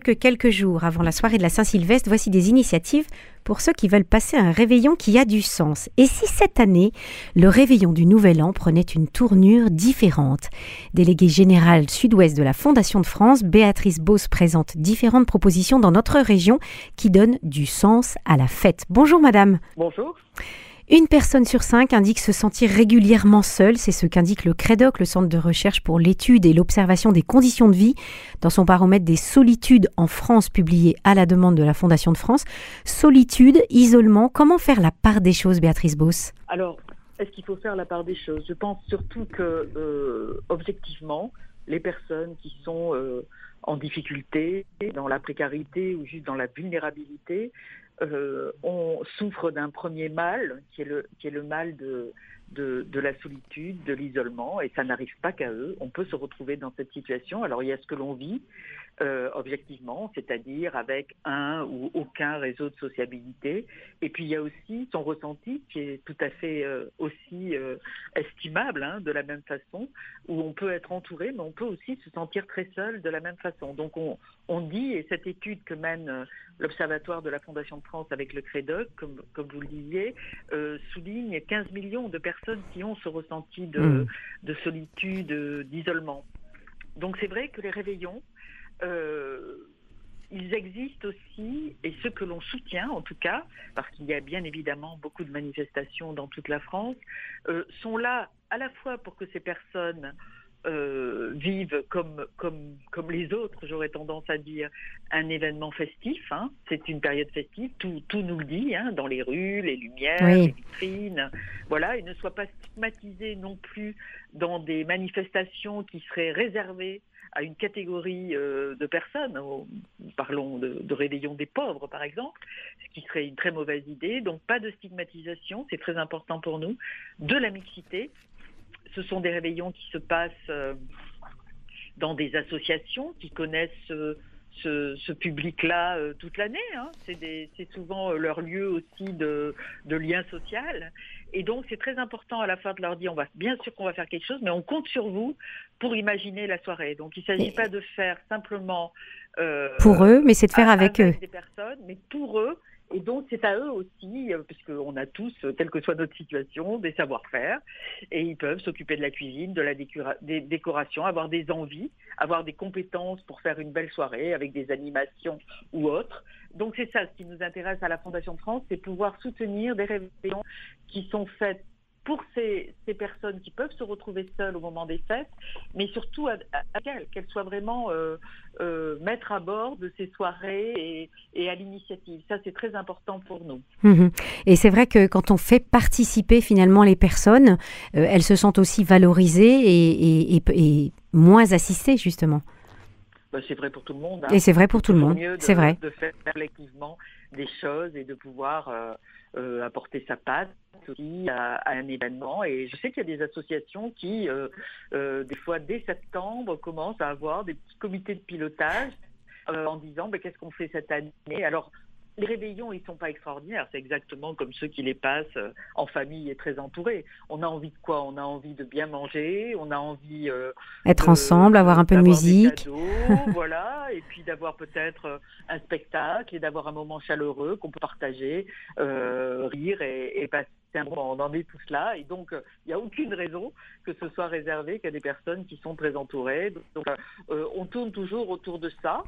que quelques jours avant la soirée de la Saint-Sylvestre, voici des initiatives pour ceux qui veulent passer un réveillon qui a du sens. Et si cette année, le réveillon du Nouvel An prenait une tournure différente? Déléguée générale sud-ouest de la Fondation de France, Béatrice Beauce présente différentes propositions dans notre région qui donnent du sens à la fête. Bonjour madame. Bonjour. Une personne sur cinq indique se sentir régulièrement seule, c'est ce qu'indique le CREDOC, le Centre de recherche pour l'étude et l'observation des conditions de vie, dans son baromètre des solitudes en France publié à la demande de la Fondation de France. Solitude, isolement, comment faire la part des choses, Béatrice Beauce? Alors, est-ce qu'il faut faire la part des choses? Je pense surtout que, euh, objectivement, les personnes qui sont euh, en difficulté, dans la précarité ou juste dans la vulnérabilité, euh, on souffre d'un premier mal, qui est le, qui est le mal de, de, de la solitude, de l'isolement, et ça n'arrive pas qu'à eux. On peut se retrouver dans cette situation. Alors il y a ce que l'on vit, euh, objectivement, c'est-à-dire avec un ou aucun réseau de sociabilité. Et puis il y a aussi son ressenti qui est tout à fait euh, aussi euh, estimable hein, de la même façon, où on peut être entouré, mais on peut aussi se sentir très seul de la même façon. Donc on, on dit, et cette étude que mène l'Observatoire de la Fondation de France avec le CREDOC, comme, comme vous le disiez, souligne 15 millions de personnes qui ont ce ressenti de, mmh. de solitude, d'isolement. Donc c'est vrai que les réveillons, ils existent aussi, et ceux que l'on soutient en tout cas, parce qu'il y a bien évidemment beaucoup de manifestations dans toute la France, euh, sont là à la fois pour que ces personnes euh, vivent comme, comme, comme les autres, j'aurais tendance à dire, un événement festif. Hein. C'est une période festive, tout, tout nous le dit, hein, dans les rues, les lumières, les vitrines. Voilà, et ne soient pas stigmatisés non plus dans des manifestations qui seraient réservées à une catégorie euh, de personnes, parlons de, de, réveillon des pauvres par exemple, ce qui serait une très mauvaise idée. Donc pas de stigmatisation, c'est très important pour nous, de la mixité. Ce sont des réveillons qui se passent euh, dans des associations qui connaissent euh, ce, ce public-là toute l'année. Hein. C'est souvent leur lieu aussi de, de lien social. Et donc, c'est très important à la fin de leur dire, on va bien sûr qu'on va faire quelque chose, mais on compte sur vous pour imaginer la soirée. Donc, il ne s'agit pas de faire simplement euh, pour eux, mais c'est de faire avec, eux. Des personnes, mais pour eux. Et donc, c'est à eux aussi, euh, puisqu'on a tous, quelle que soit notre situation, des savoir-faire. Et ils peuvent s'occuper de la cuisine, de la des décorations, avoir des envies, avoir des compétences pour faire une belle soirée avec des animations ou autres. Donc c'est ça ce qui nous intéresse à la Fondation France, c'est pouvoir soutenir des révélations qui sont faites pour ces, ces, personnes qui peuvent se retrouver seules au moment des fêtes, mais surtout à, à, qu'elles soient vraiment euh, euh, maîtres à bord de ces soirées et, à l'initiative. Ça, c'est très important pour nous. Mmh. Et c'est vrai que quand on fait participer finalement les personnes, euh, elles se sentent aussi valorisées et moins assistées, justement. Ben, c'est vrai pour tout le monde. Hein. Et c'est vrai pour tout le monde. C'est vrai. De faire collectivement des choses et de pouvoir euh, euh, apporter sa patte aussi à, à, un événement. Et je sais qu'il y a des associations qui, euh, des fois dès septembre, commencent à avoir des petits comités de pilotage en disant ben, qu'est-ce qu'on fait cette année? Alors les réveillons, ils sont pas extraordinaires. C'est exactement comme ceux qui les passent euh, en famille et très entourés. On a envie de quoi? On a envie de bien manger, on a envie euh, être de, ensemble, avoir un peu de musique, cadeaux, voilà, et puis d'avoir peut-être euh, un spectacle et d'avoir un moment chaleureux qu'on peut partager, euh, rire et, et passer un moment. On en est tous là, et donc il n'y a aucune raison que ce soit réservé qu'à des personnes qui sont très entourées. Donc euh, on tourne toujours autour de ça.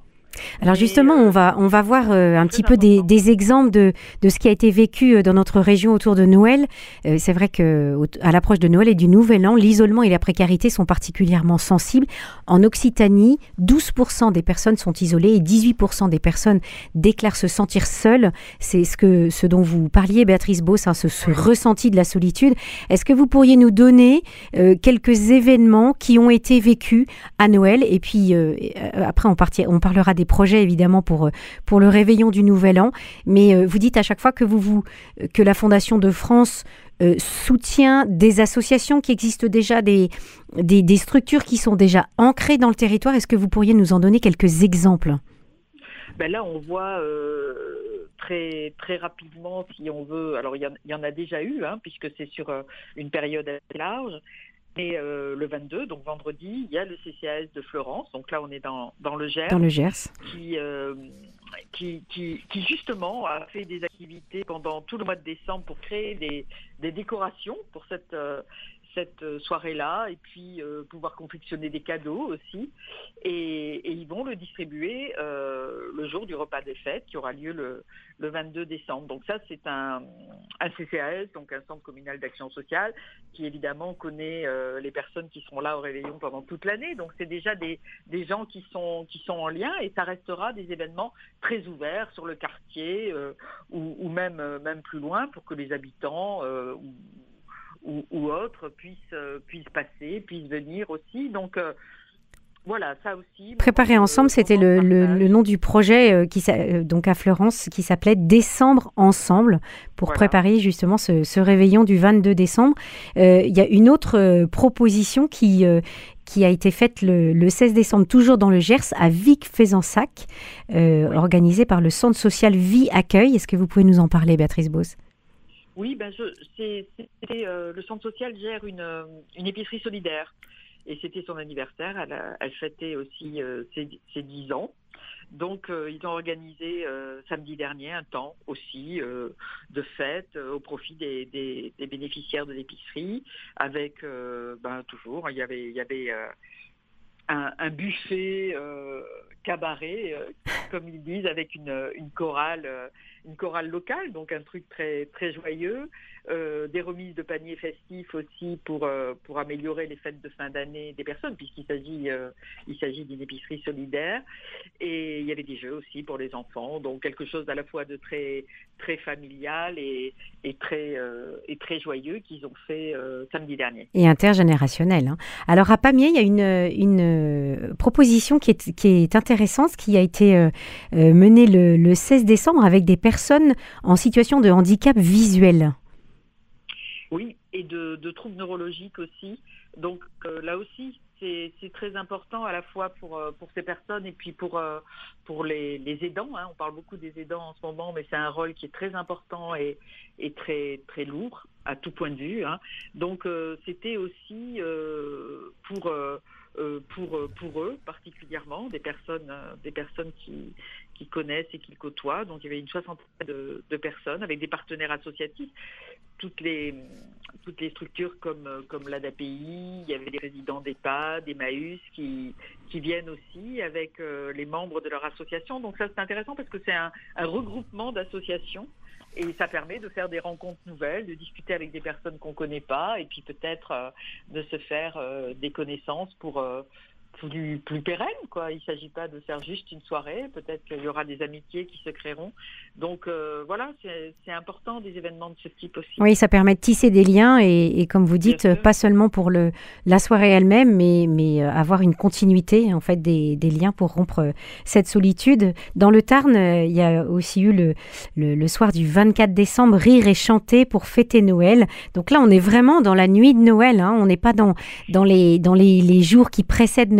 Alors justement, on va, on va voir euh, un petit peu des, des, exemples de, de ce qui a été vécu euh, dans notre région autour de Noël. Euh, c'est vrai que à l'approche de Noël et du Nouvel An, l'isolement et la précarité sont particulièrement sensibles. En Occitanie, 12% des personnes sont isolées et 18% des personnes déclarent se sentir seules. C'est ce, que, ce dont vous parliez, Béatrice Beauce, hein, ce, ce, ressenti de la solitude. Est-ce que vous pourriez nous donner euh, quelques événements qui ont été vécus à Noël? Et puis euh, après, on, partir, on parlera des projets évidemment pour, euh, pour le réveillon du Nouvel An. Mais euh, vous dites à chaque fois que, vous, vous, que la Fondation de France euh, soutient des associations qui existent déjà, des, des, des, structures qui sont déjà ancrées dans le territoire. Est-ce que vous pourriez nous en donner quelques exemples? Ben Là, on voit très, très rapidement, si on veut, alors il y, en a déjà eu, hein, puisque c'est sur une période assez large, Et le 22, donc vendredi, il y a le CCAS de Florence. Donc là, on est dans, dans le Gers. Dans le Gers. Qui, qui, qui, qui, justement a fait des activités pendant tout le mois de décembre pour créer des, des décorations pour cette, cette euh, soirée-là et puis euh, pouvoir confectionner des cadeaux aussi. Et, ils vont le distribuer euh, le jour du repas des fêtes qui aura lieu le, le 22 décembre. Donc ça, c'est un, un, CCAS, donc un centre communal d'action sociale, qui évidemment connaît les personnes qui seront là au réveillon pendant toute l'année. Donc c'est déjà des, des gens qui sont, qui sont en lien et ça restera des événements très ouverts sur le quartier ou, même, même plus loin pour que les habitants ou, ou autres puissent, euh, puissent passer, puissent venir aussi. Donc euh, voilà, ça aussi. Préparer ensemble, c'était le, le, nom du projet euh, qui, donc à Florence qui s'appelait Décembre ensemble pour préparer justement ce, ce, réveillon du 22 décembre. Il y a une autre proposition qui, qui a été faite le, le, 16 décembre, toujours dans le Gers, à Vic-Fezensac, organisée par le Centre social Vie Accueil. Est-ce que vous pouvez nous en parler, Béatrice Beauce? Oui, ben euh, le centre social gère une, euh, une épicerie solidaire et c'était son anniversaire. Elle, fêtait aussi euh, ses, ses, 10 ans. Donc, ils ont organisé samedi dernier un temps aussi de fête au profit des, des, des bénéficiaires de l'épicerie, avec ben, toujours, il y avait, il y avait un, un, buffet cabaret, comme ils disent, avec une, une chorale une chorale locale, donc un truc très très joyeux. Euh, des remises de paniers festifs aussi pour euh, pour améliorer les fêtes de fin d'année des personnes, puisqu'il s'agit euh, il s'agit d'une épicerie solidaire. Et il y avait des jeux aussi pour les enfants, donc quelque chose à la fois de très très familial et, et très et très joyeux qu'ils ont fait samedi dernier. Et intergénérationnel. Hein. Alors à Pamiers, il y a une une proposition qui est qui est intéressante, qui a été menée le, le 16 décembre avec des personnes en situation de handicap visuel. Oui, et de, troubles neurologiques aussi. Donc euh, là aussi, c'est très important à la fois pour, euh, pour ces personnes et puis pour, euh, pour les, aidants. Hein. On parle beaucoup des aidants en ce moment, mais c'est un rôle qui est très important et, et très, très lourd à tout point de vue. Hein. Donc c'était aussi pour... pour, pour eux particulièrement, des personnes, des personnes qui, qui connaissent et qui côtoient. Donc il y avait une soixantaine de personnes avec des partenaires associatifs toutes les, toutes les structures comme, comme l'ADAPI, il y avait des résidents d'EHPAD, des MAUS qui, qui viennent aussi avec euh, les membres de leur association. Donc ça c'est intéressant parce que c'est un, regroupement d'associations et ça permet de faire des rencontres nouvelles, de discuter avec des personnes qu'on ne connaît pas et puis peut-être euh, de se faire euh, des connaissances pour plus, plus pérenne. Quoi. Il ne s'agit pas de faire juste une soirée, peut-être qu'il y aura des amitiés qui se créeront. Donc euh, voilà, c'est important des événements de ce type aussi. Oui, ça permet de tisser des liens et, comme vous dites, pas seulement pour le, la soirée elle-même, mais, mais euh, avoir une continuité en fait des, des, liens pour rompre euh, cette solitude. Dans le Tarn, il y a aussi eu le, le, le soir du 24 décembre, rire et chanter pour fêter Noël. Donc là, on est vraiment dans la nuit de Noël, hein. on n'est pas dans, dans, les, dans les, les jours qui précèdent Noël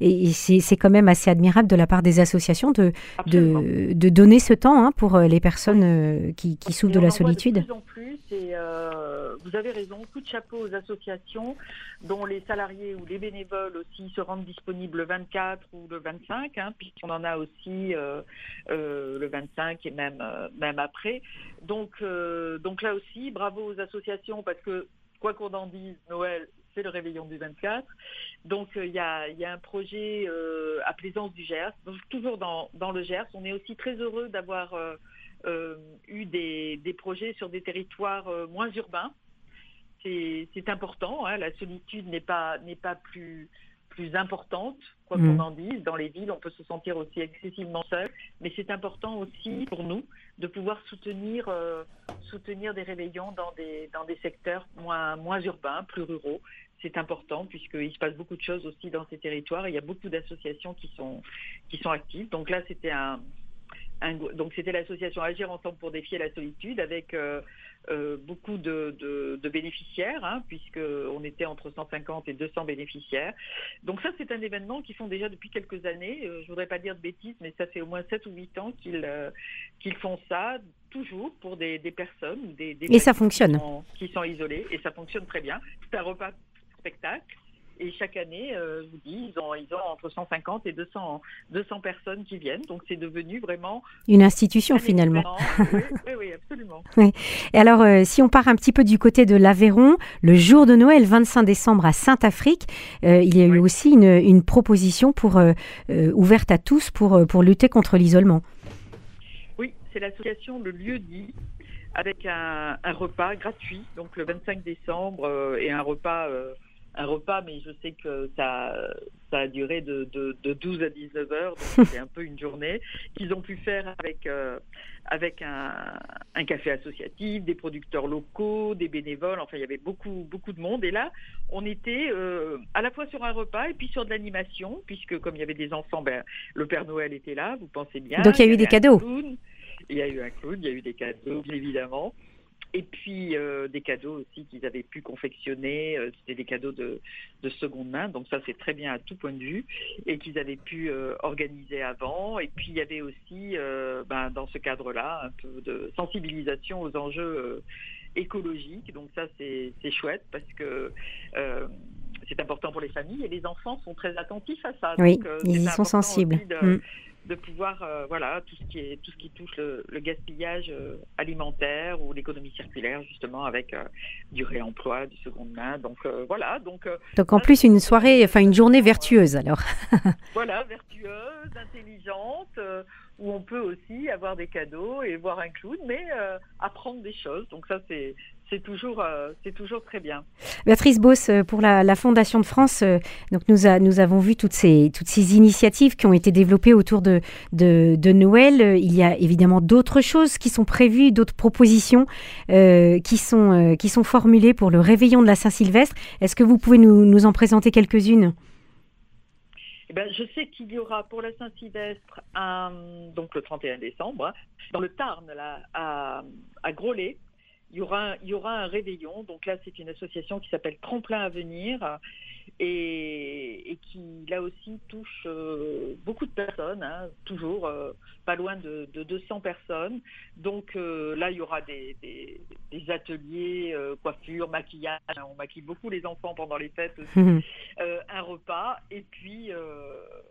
et, c'est quand même assez admirable de la part des associations de, de, donner ce temps hein, pour euh, les personnes euh, qui, souffrent de la solitude. De plus en plus, et euh, vous avez raison, coup de chapeau aux associations dont les salariés ou les bénévoles aussi se rendent disponibles le 24 ou le 25, hein, puisqu'on en a aussi le 25 et même, même après. Donc, donc là aussi, bravo aux associations parce que quoi qu'on en dise, Noël, c'est le réveillon du 24. Donc il y, a, y, a, un projet euh, à Plaisance du Gers, donc, toujours dans, dans, le Gers. On est aussi très heureux d'avoir euh, euh, eu des, des, projets sur des territoires moins urbains. C'est important, hein, la solitude n'est pas, plus, plus importante, quoi qu'on mmh. en dise. Dans les villes, on peut se sentir aussi excessivement seul, mais c'est important aussi pour nous de pouvoir soutenir, soutenir des réveillons dans des, dans des secteurs moins, moins urbains, plus ruraux c'est important puisqu'il se passe beaucoup de choses aussi dans ces territoires. il y a beaucoup d'associations qui sont, qui sont actives. Donc là, c'était un, donc c'était l'association Agir ensemble pour défier la solitude avec euh, euh, beaucoup de, de, bénéficiaires, hein, puisqu'on était entre 150 et 200 bénéficiaires. Donc ça, c'est un événement qu'ils font déjà depuis quelques années. Euh, je voudrais pas dire de bêtises, mais ça fait au moins 7 ou 8 ans qu'ils qu'ils font ça, toujours pour des, des personnes. Des, des et ça fonctionne. Qui sont, qui sont isolées, et ça fonctionne très bien. C'est un repas spectacle. Et chaque année, euh, je vous dis, ils ont, ils ont entre 150 et 200, 200 personnes qui viennent. Donc c'est devenu vraiment... Une institution finalement. Oui, oui, oui, absolument. Et alors, euh, si on part un petit peu du côté de l'Aveyron, le jour de Noël, 25 décembre à Saint-Afrique, euh, il y a eu aussi une, une proposition pour, ouverte à tous pour, pour lutter contre l'isolement. Oui, c'est l'association Le Lieu dit avec un, un, repas gratuit, donc le 25 décembre, et un repas un repas, mais je sais que ça, ça a duré de, de, de 12 à 19 heures, donc c'est un peu une journée qu'ils ont pu faire avec, euh, avec un, un, café associatif, des producteurs locaux, des bénévoles, enfin il y avait beaucoup, beaucoup de monde. Et là, on était euh, à la fois sur un repas et puis sur de l'animation, puisque comme il y avait des enfants, ben, le Père Noël était là, vous pensez bien. Donc il y a eu des cadeaux. il y a eu un clown, il y a eu des cadeaux, évidemment. Et puis euh, des cadeaux aussi qu'ils avaient pu confectionner, euh, c'était des cadeaux de, de, seconde main, donc ça c'est très bien à tout point de vue, et qu'ils avaient pu euh, organiser avant. Et puis il y avait aussi, ben, dans ce cadre-là, un peu de sensibilisation aux enjeux écologiques. Donc ça c'est chouette parce que c'est important pour les familles et les enfants sont très attentifs à ça. Oui, donc, ils y sont sensibles. De, mm de pouvoir, euh, voilà, tout ce qui est tout ce qui touche le, le gaspillage euh, alimentaire ou l'économie circulaire, justement avec euh, du réemploi, du seconde main. Donc voilà, donc. Donc en plus une soirée, enfin une journée vertueuse alors. voilà, vertueuse, intelligente, où on peut aussi avoir des cadeaux et voir un clown, mais apprendre des choses. Donc ça c'est c'est toujours, euh, c'est toujours très bien. Béatrice Boss, euh, pour la, la Fondation de France, euh, donc nous, a, nous avons vu toutes ces, toutes ces initiatives qui ont été développées autour de, de, de Noël. Il y a évidemment d'autres choses qui sont prévues, d'autres propositions euh, qui, sont, qui sont formulées pour le réveillon de la Saint-Sylvestre. Est-ce que vous pouvez nous, nous en présenter quelques-unes? Eh ben, je sais qu'il y aura pour la Saint-Sylvestre, donc le 31 décembre, dans le Tarn, là, à, à Groslay, il y aura, il y aura un réveillon. Donc là, c'est une association qui s'appelle Tremplin à venir et, et, qui, là aussi, touche euh, beaucoup de personnes, hein, toujours euh, pas loin de, de, 200 personnes. Donc euh, là, il y aura des, des, des ateliers, coiffure, maquillage. On maquille beaucoup les enfants pendant les fêtes aussi. Un repas et puis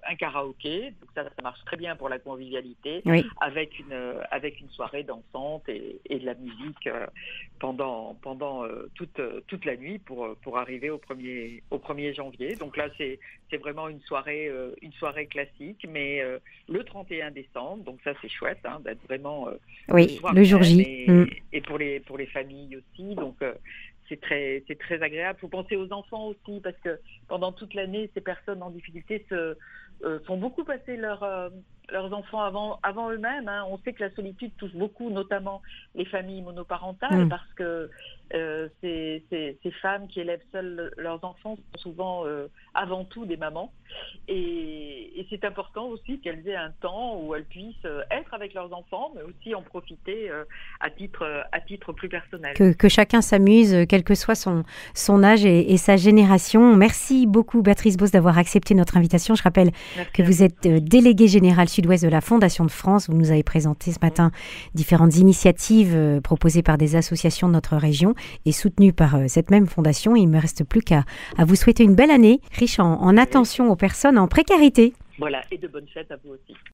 un karaoké. Donc ça, ça marche très bien pour la convivialité, oui. avec, une, avec une soirée dansante et, et de la musique pendant, pendant toute, toute la nuit pour, pour arriver au premier, au premier janvier. Donc là, c'est c'est vraiment une soirée euh, une soirée classique, mais euh, le 31 décembre. Donc ça, c'est chouette hein, d'être vraiment euh, oui le, le jour J et, mm. et, pour les pour les familles aussi. Donc c'est très c'est très agréable. Faut penser aux enfants aussi parce que pendant toute l'année, ces personnes en difficulté se font beaucoup passer leur leurs enfants avant, avant eux-mêmes. Hein. On sait que la solitude touche beaucoup, notamment les familles monoparentales, mmh. parce que euh, ces, ces, ces, femmes qui élèvent seules leurs enfants sont souvent euh, avant tout des mamans. Et, et c'est important aussi qu'elles aient un temps où elles puissent euh, être avec leurs enfants, mais aussi en profiter euh, à, titre, à titre plus personnel. Que, que chacun s'amuse, quel que soit son, son âge et, et, sa génération. Merci beaucoup, Béatrice Boss, d'avoir accepté notre invitation. Je rappelle Merci que vous êtes déléguée générale sud-ouest de la Fondation de France. Vous nous avez présenté ce matin différentes initiatives euh, proposées par des associations de notre région et soutenues par euh, cette même fondation. Il ne me reste plus qu'à à vous souhaiter une belle année, riche en, en attention aux personnes en précarité. Voilà, et de bonnes fêtes à vous aussi.